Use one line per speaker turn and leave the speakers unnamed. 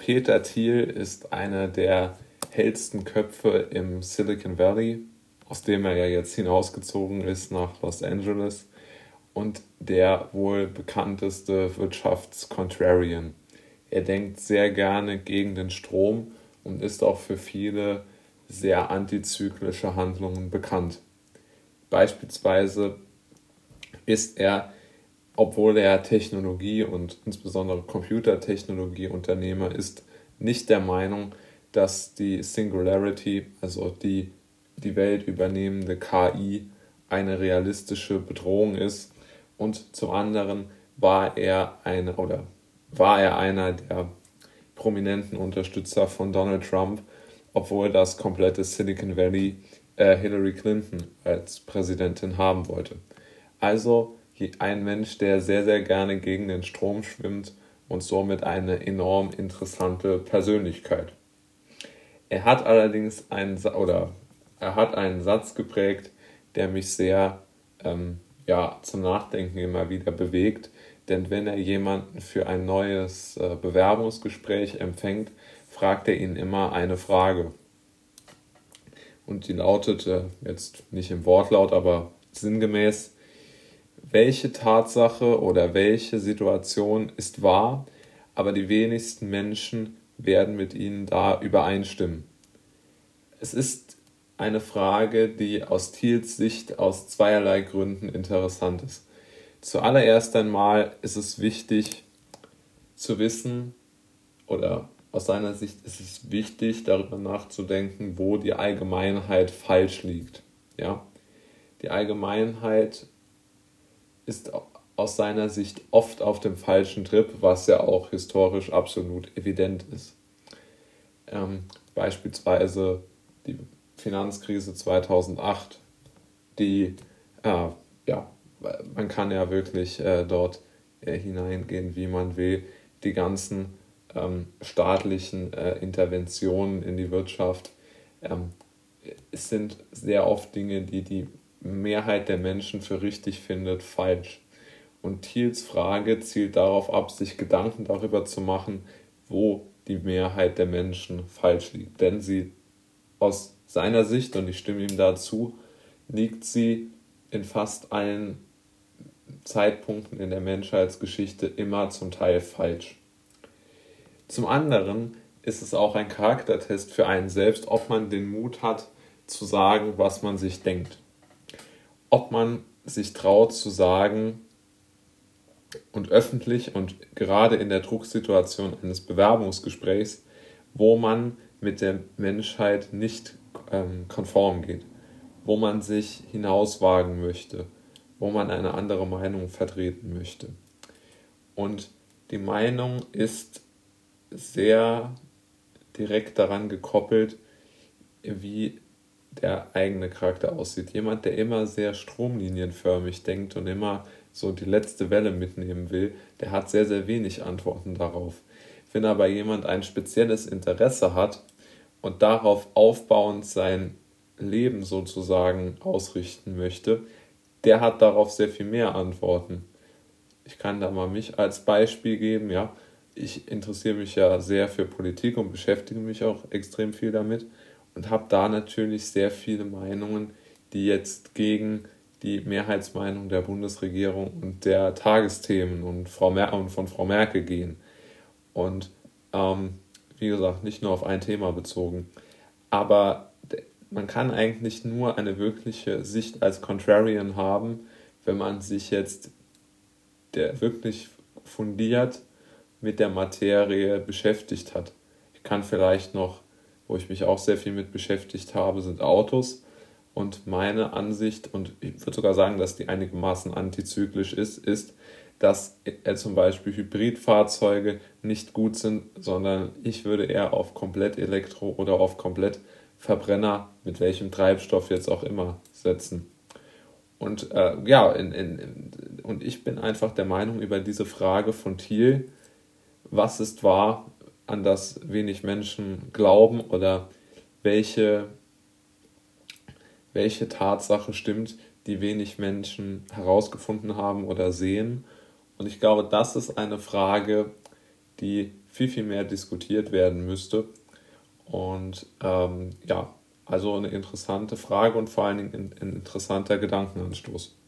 Peter Thiel ist einer der hellsten Köpfe im Silicon Valley, aus dem er ja jetzt hinausgezogen ist nach Los Angeles und der wohl bekannteste Wirtschaftscontrarian. Er denkt sehr gerne gegen den Strom und ist auch für viele sehr antizyklische Handlungen bekannt. Beispielsweise ist er, obwohl er Technologie und insbesondere Computertechnologieunternehmer ist, nicht der Meinung, dass die Singularity, also die die Welt übernehmende KI, eine realistische Bedrohung ist. Und zum anderen war er eine oder war er einer der prominenten Unterstützer von Donald Trump, obwohl das komplette Silicon Valley äh, Hillary Clinton als Präsidentin haben wollte. Also ein Mensch, der sehr, sehr gerne gegen den Strom schwimmt und somit eine enorm interessante Persönlichkeit. Er hat allerdings einen, oder er hat einen Satz geprägt, der mich sehr ähm, ja, zum Nachdenken immer wieder bewegt. Denn wenn er jemanden für ein neues äh, Bewerbungsgespräch empfängt, fragt er ihn immer eine Frage. Und die lautete jetzt nicht im Wortlaut, aber sinngemäß, welche Tatsache oder welche Situation ist wahr, aber die wenigsten Menschen werden mit ihnen da übereinstimmen. Es ist eine Frage, die aus Thiels Sicht aus zweierlei Gründen interessant ist. Zuallererst einmal ist es wichtig zu wissen, oder aus seiner Sicht ist es wichtig, darüber nachzudenken, wo die Allgemeinheit falsch liegt. Ja? Die Allgemeinheit ist aus seiner Sicht oft auf dem falschen Trip, was ja auch historisch absolut evident ist. Ähm, beispielsweise die Finanzkrise 2008, die, äh, ja, man kann ja wirklich äh, dort äh, hineingehen, wie man will, die ganzen ähm, staatlichen äh, Interventionen in die Wirtschaft. Ähm, es sind sehr oft Dinge, die die Mehrheit der Menschen für richtig findet, falsch. Und Thiels Frage zielt darauf ab, sich Gedanken darüber zu machen, wo die Mehrheit der Menschen falsch liegt. Denn sie aus seiner Sicht, und ich stimme ihm dazu, liegt sie in fast allen Zeitpunkten in der Menschheitsgeschichte immer zum Teil falsch. Zum anderen ist es auch ein Charaktertest für einen selbst, ob man den Mut hat zu sagen, was man sich denkt. Ob man sich traut zu sagen und öffentlich und gerade in der Drucksituation eines Bewerbungsgesprächs, wo man mit der Menschheit nicht ähm, konform geht, wo man sich hinauswagen möchte, wo man eine andere Meinung vertreten möchte. Und die Meinung ist sehr direkt daran gekoppelt, wie der eigene Charakter aussieht. Jemand, der immer sehr stromlinienförmig denkt und immer so die letzte Welle mitnehmen will, der hat sehr, sehr wenig Antworten darauf. Wenn aber jemand ein spezielles Interesse hat und darauf aufbauend sein Leben sozusagen ausrichten möchte, der hat darauf sehr viel mehr Antworten. Ich kann da mal mich als Beispiel geben, ja. Ich interessiere mich ja sehr für Politik und beschäftige mich auch extrem viel damit und habe da natürlich sehr viele Meinungen, die jetzt gegen die Mehrheitsmeinung der Bundesregierung und der Tagesthemen und, Frau Mer und von Frau Merkel gehen. Und ähm, wie gesagt, nicht nur auf ein Thema bezogen. Aber man kann eigentlich nur eine wirkliche Sicht als Contrarian haben, wenn man sich jetzt der wirklich fundiert mit der Materie beschäftigt hat. Ich kann vielleicht noch, wo ich mich auch sehr viel mit beschäftigt habe, sind Autos. Und meine Ansicht, und ich würde sogar sagen, dass die einigermaßen antizyklisch ist, ist, dass äh, zum Beispiel Hybridfahrzeuge nicht gut sind, sondern ich würde eher auf komplett Elektro oder auf komplett Verbrenner, mit welchem Treibstoff jetzt auch immer, setzen. Und äh, ja, in, in, in, und ich bin einfach der Meinung über diese Frage von Thiel, was ist wahr, an das wenig Menschen glauben oder welche, welche Tatsache stimmt, die wenig Menschen herausgefunden haben oder sehen und ich glaube, das ist eine Frage, die viel, viel mehr diskutiert werden müsste. Und ähm, ja, also eine interessante Frage und vor allen Dingen ein, ein interessanter Gedankenanstoß.